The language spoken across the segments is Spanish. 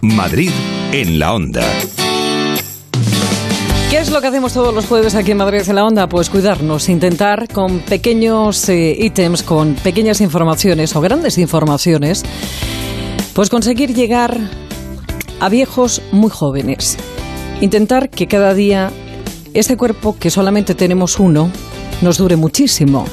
Madrid en la onda. ¿Qué es lo que hacemos todos los jueves aquí en Madrid en la Onda? Pues cuidarnos, intentar con pequeños eh, ítems, con pequeñas informaciones o grandes informaciones, pues conseguir llegar a viejos muy jóvenes. Intentar que cada día este cuerpo, que solamente tenemos uno, nos dure muchísimo.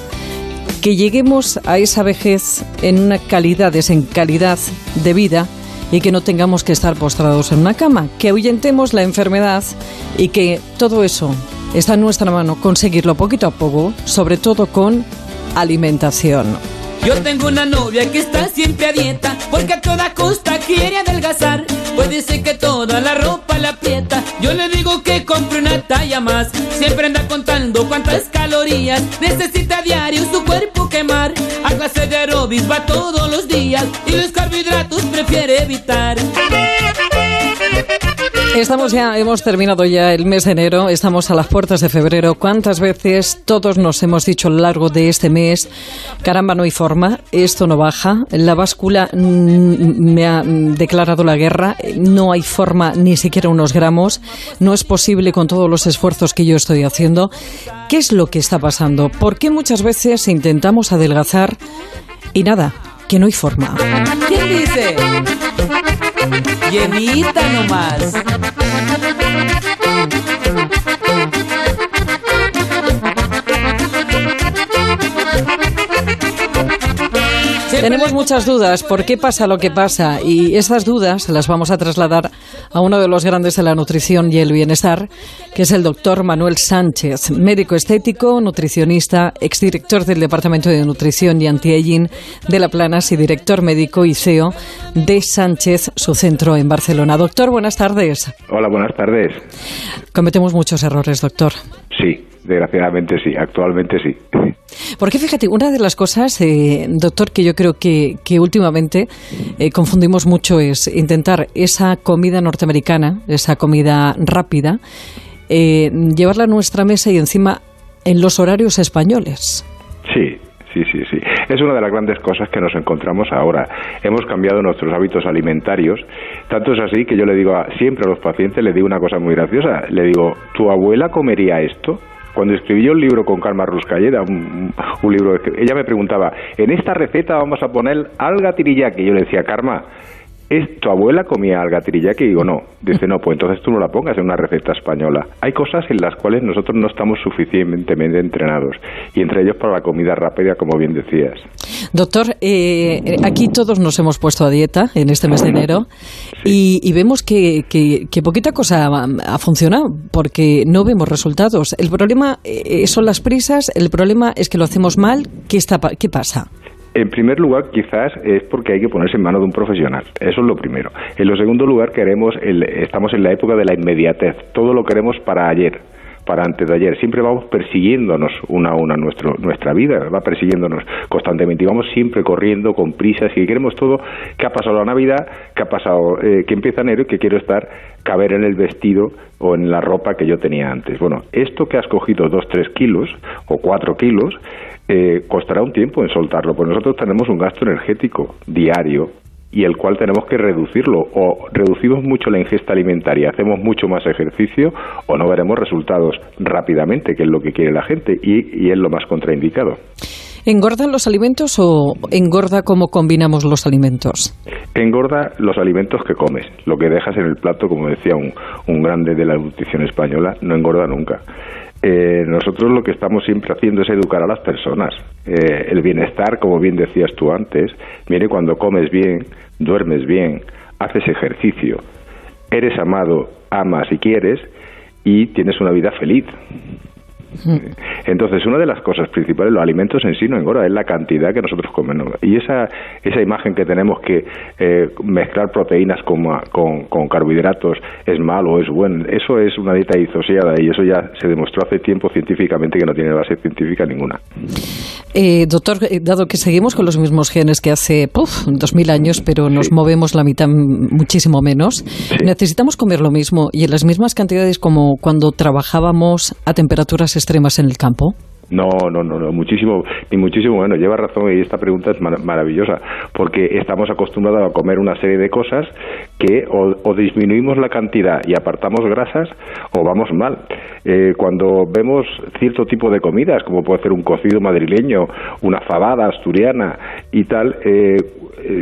Que lleguemos a esa vejez en una calidad, en calidad de vida y que no tengamos que estar postrados en una cama, que ahuyentemos la enfermedad y que todo eso está en nuestra mano, conseguirlo poquito a poco, sobre todo con alimentación. Yo tengo una novia que está siempre a dieta porque a toda costa quiere adelgazar. Puede ser que toda la ropa la aprieta. Yo le digo que compre una talla más. Siempre anda contando cuántas calorías necesita diario su cuerpo quemar. A clase de aerobics va todos los días y los carbohidratos prefiere evitar. Estamos ya, hemos terminado ya el mes de enero, estamos a las puertas de febrero. ¿Cuántas veces todos nos hemos dicho a lo largo de este mes, caramba, no hay forma, esto no baja, la báscula mm, me ha declarado la guerra, no hay forma ni siquiera unos gramos, no es posible con todos los esfuerzos que yo estoy haciendo? ¿Qué es lo que está pasando? ¿Por qué muchas veces intentamos adelgazar y nada, que no hay forma? ¿Quién dice? Llenita nomás. Tenemos muchas dudas por qué pasa lo que pasa y esas dudas las vamos a trasladar a uno de los grandes de la nutrición y el bienestar, que es el doctor Manuel Sánchez, médico estético, nutricionista, exdirector del Departamento de Nutrición y Anti-Aging de La Planas y director médico y CEO de Sánchez, su centro en Barcelona. Doctor, buenas tardes. Hola, buenas tardes. Cometemos muchos errores, doctor. Sí, desgraciadamente sí, actualmente sí. Porque fíjate, una de las cosas, eh, doctor, que yo creo que, que últimamente eh, confundimos mucho es intentar esa comida norteamericana, esa comida rápida, eh, llevarla a nuestra mesa y encima en los horarios españoles. Sí, sí, sí, sí. Es una de las grandes cosas que nos encontramos ahora. Hemos cambiado nuestros hábitos alimentarios. Tanto es así que yo le digo a, siempre a los pacientes, le digo una cosa muy graciosa. Le digo, ¿tu abuela comería esto? Cuando escribí el libro con Calma Ruscalleda, un, un libro, ella me preguntaba, en esta receta vamos a poner alga tiriyaki. Yo le decía, Karma, ¿Es, ¿Tu abuela comía alga tiriyaki? Y digo, no. Dice, no, pues entonces tú no la pongas en una receta española. Hay cosas en las cuales nosotros no estamos suficientemente entrenados. Y entre ellos para la comida rápida, como bien decías. Doctor, eh, aquí todos nos hemos puesto a dieta en este mes de enero y, y, vemos que, que, que, poquita cosa ha funcionado porque no vemos resultados. El problema eh, son las prisas, el problema es que lo hacemos mal. ¿Qué, está, qué pasa? En primer lugar, quizás es porque hay que ponerse en manos de un profesional. Eso es lo primero. En lo segundo lugar, queremos el, estamos en la época de la inmediatez. Todo lo queremos para ayer para antes de ayer. Siempre vamos persiguiéndonos una a una nuestro, nuestra vida, va persiguiéndonos constantemente y vamos siempre corriendo con prisas y queremos todo. ¿Qué ha pasado la Navidad? ¿Qué ha pasado? Eh, que empieza enero y que quiero estar, caber en el vestido o en la ropa que yo tenía antes. Bueno, esto que has cogido dos, tres kilos o cuatro kilos, eh, costará un tiempo en soltarlo, pues nosotros tenemos un gasto energético diario y el cual tenemos que reducirlo o reducimos mucho la ingesta alimentaria, hacemos mucho más ejercicio o no veremos resultados rápidamente, que es lo que quiere la gente y, y es lo más contraindicado. ¿Engordan los alimentos o engorda cómo combinamos los alimentos? Engorda los alimentos que comes. Lo que dejas en el plato, como decía un, un grande de la nutrición española, no engorda nunca. Eh, nosotros lo que estamos siempre haciendo es educar a las personas. Eh, el bienestar, como bien decías tú antes, viene cuando comes bien, duermes bien, haces ejercicio, eres amado, amas y quieres y tienes una vida feliz. Entonces, una de las cosas principales, los alimentos en sí no engorda, es la cantidad que nosotros comemos. Y esa, esa imagen que tenemos que eh, mezclar proteínas con, con, con, carbohidratos es malo es bueno, eso es una dieta disociada y eso ya se demostró hace tiempo científicamente que no tiene base científica ninguna. Eh, doctor, eh, dado que seguimos con los mismos genes que hace dos mil años, pero nos sí. movemos la mitad muchísimo menos, sí. necesitamos comer lo mismo y en las mismas cantidades como cuando trabajábamos a temperaturas extremas en el campo. No, no, no, no, muchísimo, ni muchísimo bueno. Lleva razón y esta pregunta es maravillosa, porque estamos acostumbrados a comer una serie de cosas que o, disminuimos la cantidad y apartamos grasas o vamos mal. Eh, cuando vemos cierto tipo de comidas, como puede ser un cocido madrileño, una fabada asturiana y tal, eh,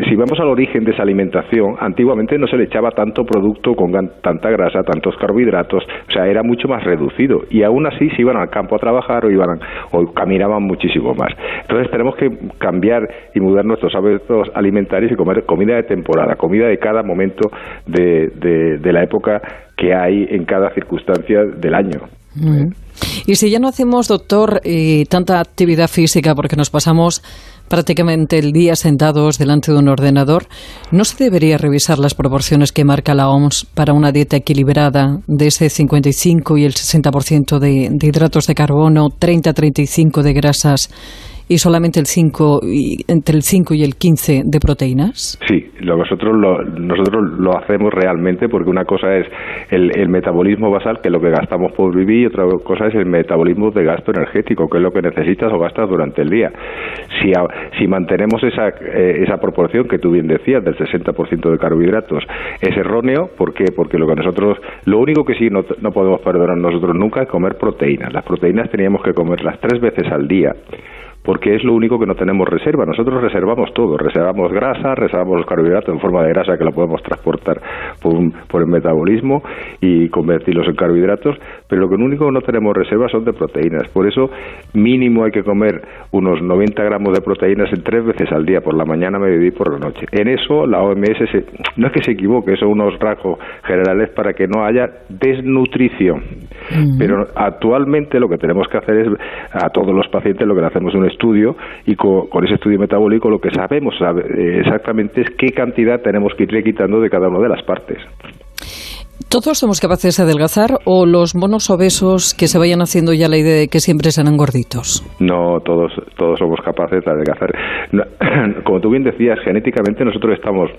si vamos al origen de esa alimentación, antiguamente no se le echaba tanto producto con tanta grasa, tantos carbohidratos, o sea, era mucho más reducido y aún así se iban al campo a trabajar o iban o caminaban muchísimo más. Entonces tenemos que cambiar y mudar nuestros hábitos alimentarios y comer comida de temporada, comida de cada momento de, de, la época que hay en cada circunstancia del año. Y si ya no hacemos, doctor, eh, tanta actividad física porque nos pasamos prácticamente el día sentados delante de un ordenador, ¿no se debería revisar las proporciones que marca la OMS para una dieta equilibrada de ese 55 y el 60% de, de hidratos de carbono, 30-35 de grasas y solamente el 5 y, entre el 5 y el 15 de proteínas? Sí, nosotros lo, nosotros lo hacemos realmente porque una cosa es el, el, metabolismo basal, que es lo que gastamos por vivir, y otra cosa es el metabolismo de gasto energético, que es lo que necesitas o gastas durante el día. Si, si mantenemos esa, eh, esa proporción que tú bien decías, del 60% de carbohidratos, es erróneo, ¿por qué? Porque lo que nosotros, lo único que sí no, no podemos perdonar nosotros nunca es comer proteínas. Las proteínas teníamos que comerlas tres veces al día porque es lo único que no tenemos reserva. Nosotros reservamos todo, reservamos grasa, reservamos los carbohidratos en forma de grasa que lo podemos transportar por, el metabolismo y convertirlos en carbohidratos, pero lo único que no tenemos reserva son de proteínas. Por eso mínimo hay que comer unos 90 gramos de proteínas en tres veces al día, por la mañana, mediodía y por la noche. En eso la OMS no es que se equivoque, son unos rasgos generales para que no haya desnutrición. Pero actualmente lo que tenemos que hacer es a todos los pacientes lo que le hacemos es un estudio y con, ese estudio metabólico lo que sabemos eh, exactamente es qué cantidad tenemos que irle quitando de cada una de las partes. ¿Todos somos capaces de adelgazar o los monos obesos que se vayan haciendo ya la idea de que siempre serán gorditos? No, todos, todos somos capaces de adelgazar. Como tú bien decías, genéticamente nosotros estamos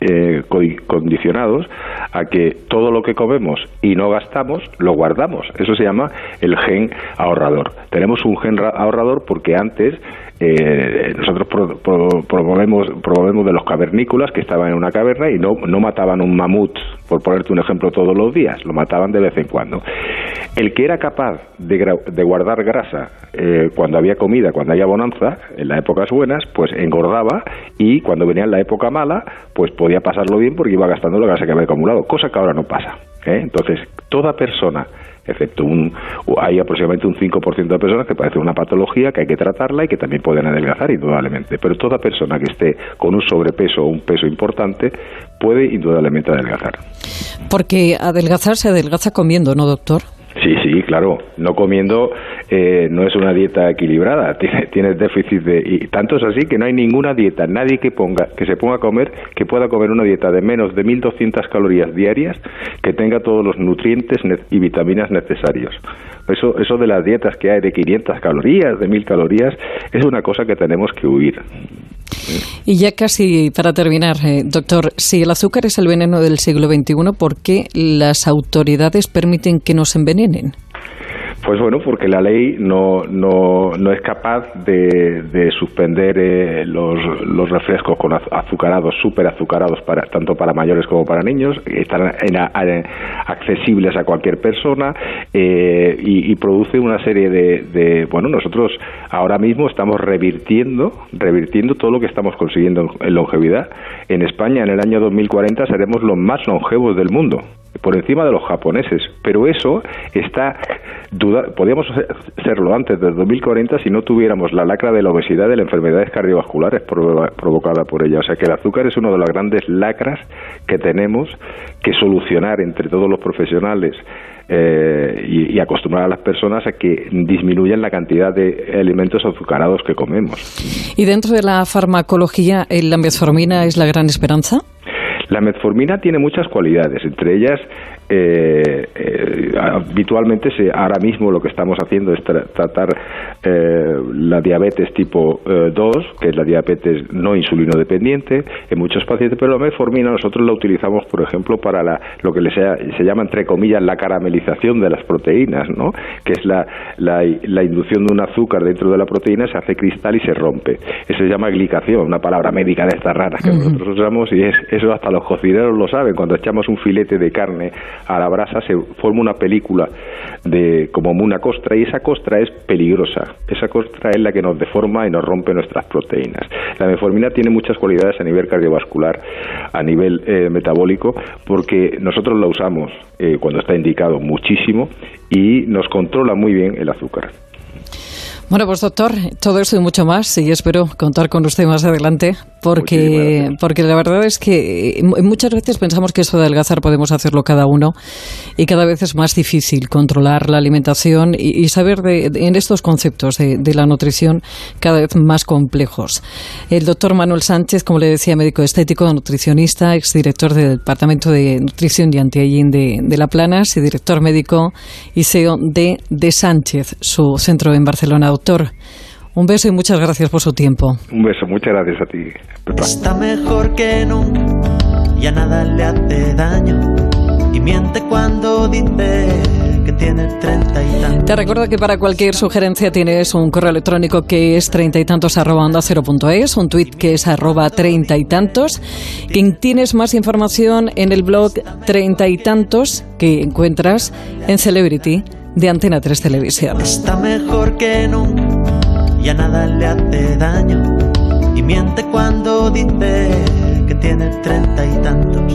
eh, condicionados a que todo lo que comemos y no gastamos lo guardamos. Eso se llama el gen ahorrador. Tenemos un gen ahorrador porque antes eh, nosotros promovemos de los cavernícolas que estaban en una caverna y no, no mataban un mamut, por ponerte un ejemplo, todos los días, lo mataban de vez en cuando. El que era capaz de, de guardar grasa eh, cuando había comida, cuando había bonanza, en las épocas buenas, pues engordaba y cuando venía en la época mala, pues podía pasarlo bien porque iba gastando la grasa que había acumulado, cosa que ahora no pasa. ¿eh? Entonces, toda persona excepto un, hay aproximadamente un 5% de personas que parece una patología que hay que tratarla y que también pueden adelgazar indudablemente. Pero toda persona que esté con un sobrepeso o un peso importante puede indudablemente adelgazar. Porque adelgazar se adelgaza comiendo, ¿no, doctor? Sí, sí, claro. No comiendo eh, no es una dieta equilibrada. Tienes déficit de y tanto es así que no hay ninguna dieta, nadie que ponga que se ponga a comer que pueda comer una dieta de menos de 1.200 calorías diarias que tenga todos los nutrientes y vitaminas necesarios. Eso, eso de las dietas que hay de 500 calorías, de 1.000 calorías, es una cosa que tenemos que huir. Y ya casi para terminar, eh, doctor, si el azúcar es el veneno del siglo XXI, ¿por qué las autoridades permiten que nos envenenen? Pues bueno, porque la ley no, no, no es capaz de, de suspender eh, los, los, refrescos con azucarados, súper azucarados, para, tanto para mayores como para niños, están accesibles a cualquier persona eh, y, produce una serie de, de, bueno, nosotros ahora mismo estamos revirtiendo, revirtiendo todo lo que estamos consiguiendo en longevidad. En España, en el año 2040, seremos los más longevos del mundo por encima de los japoneses, pero eso está duda, podríamos serlo antes del 2040 si no tuviéramos la lacra de la obesidad de las enfermedades cardiovasculares provocada por ella. O sea que el azúcar es una de las grandes lacras que tenemos que solucionar entre todos los profesionales eh, y, acostumbrar a las personas a que disminuyan la cantidad de alimentos azucarados que comemos. ¿Y dentro de la farmacología, la metformina es la gran esperanza? La metformina tiene muchas cualidades, entre ellas eh, eh, habitualmente se, ahora mismo lo que estamos haciendo es tratar eh, la diabetes tipo 2, que es la diabetes no insulino dependiente en muchos pacientes, pero la metformina nosotros la utilizamos, por ejemplo, para la, lo que se, llama, entre comillas, la caramelización de las proteínas, ¿no? que es la, la, inducción de un azúcar dentro de la proteína, se hace cristal y se rompe. Eso se llama glicación, una palabra médica de estas raras que nosotros usamos y es, eso hasta los cocineros lo saben. Cuando echamos un filete de carne a la brasa se forma una película de como una costra y esa costra es peligrosa. Esa costra es la que nos deforma y nos rompe nuestras proteínas. La metformina tiene muchas cualidades a nivel cardiovascular, a nivel eh, metabólico, porque nosotros la usamos eh, cuando está indicado muchísimo y nos controla muy bien el azúcar. Bueno, pues doctor, todo eso y mucho más, y espero contar con usted más adelante, porque, porque la verdad es que muchas veces pensamos que eso de adelgazar podemos hacerlo cada uno, y cada vez es más difícil controlar la alimentación y, saber de, en estos conceptos de, la nutrición cada vez más complejos. El doctor Manuel Sánchez, como le decía, médico estético, nutricionista, exdirector del Departamento de Nutrición y Antiaging de, de La Planas y director médico y CEO de De Sánchez, su centro en Barcelona doctor. Un beso y muchas gracias por su tiempo. Un beso, muchas gracias a ti. Está mejor que nunca, ya nada le hace daño. Y miente cuando dice que tiene treinta y tantos. Te recuerdo que para cualquier sugerencia tienes un correo electrónico que es treinta y tantos arroba onda cero punto es, un tuit que es arroba treinta y tantos. Quien tienes más información en el blog treinta y tantos que encuentras en Celebrity de Antena 3 Televisión. Está mejor que nunca, ya nada le hace daño y miente cuando dice que tiene treinta y tantos.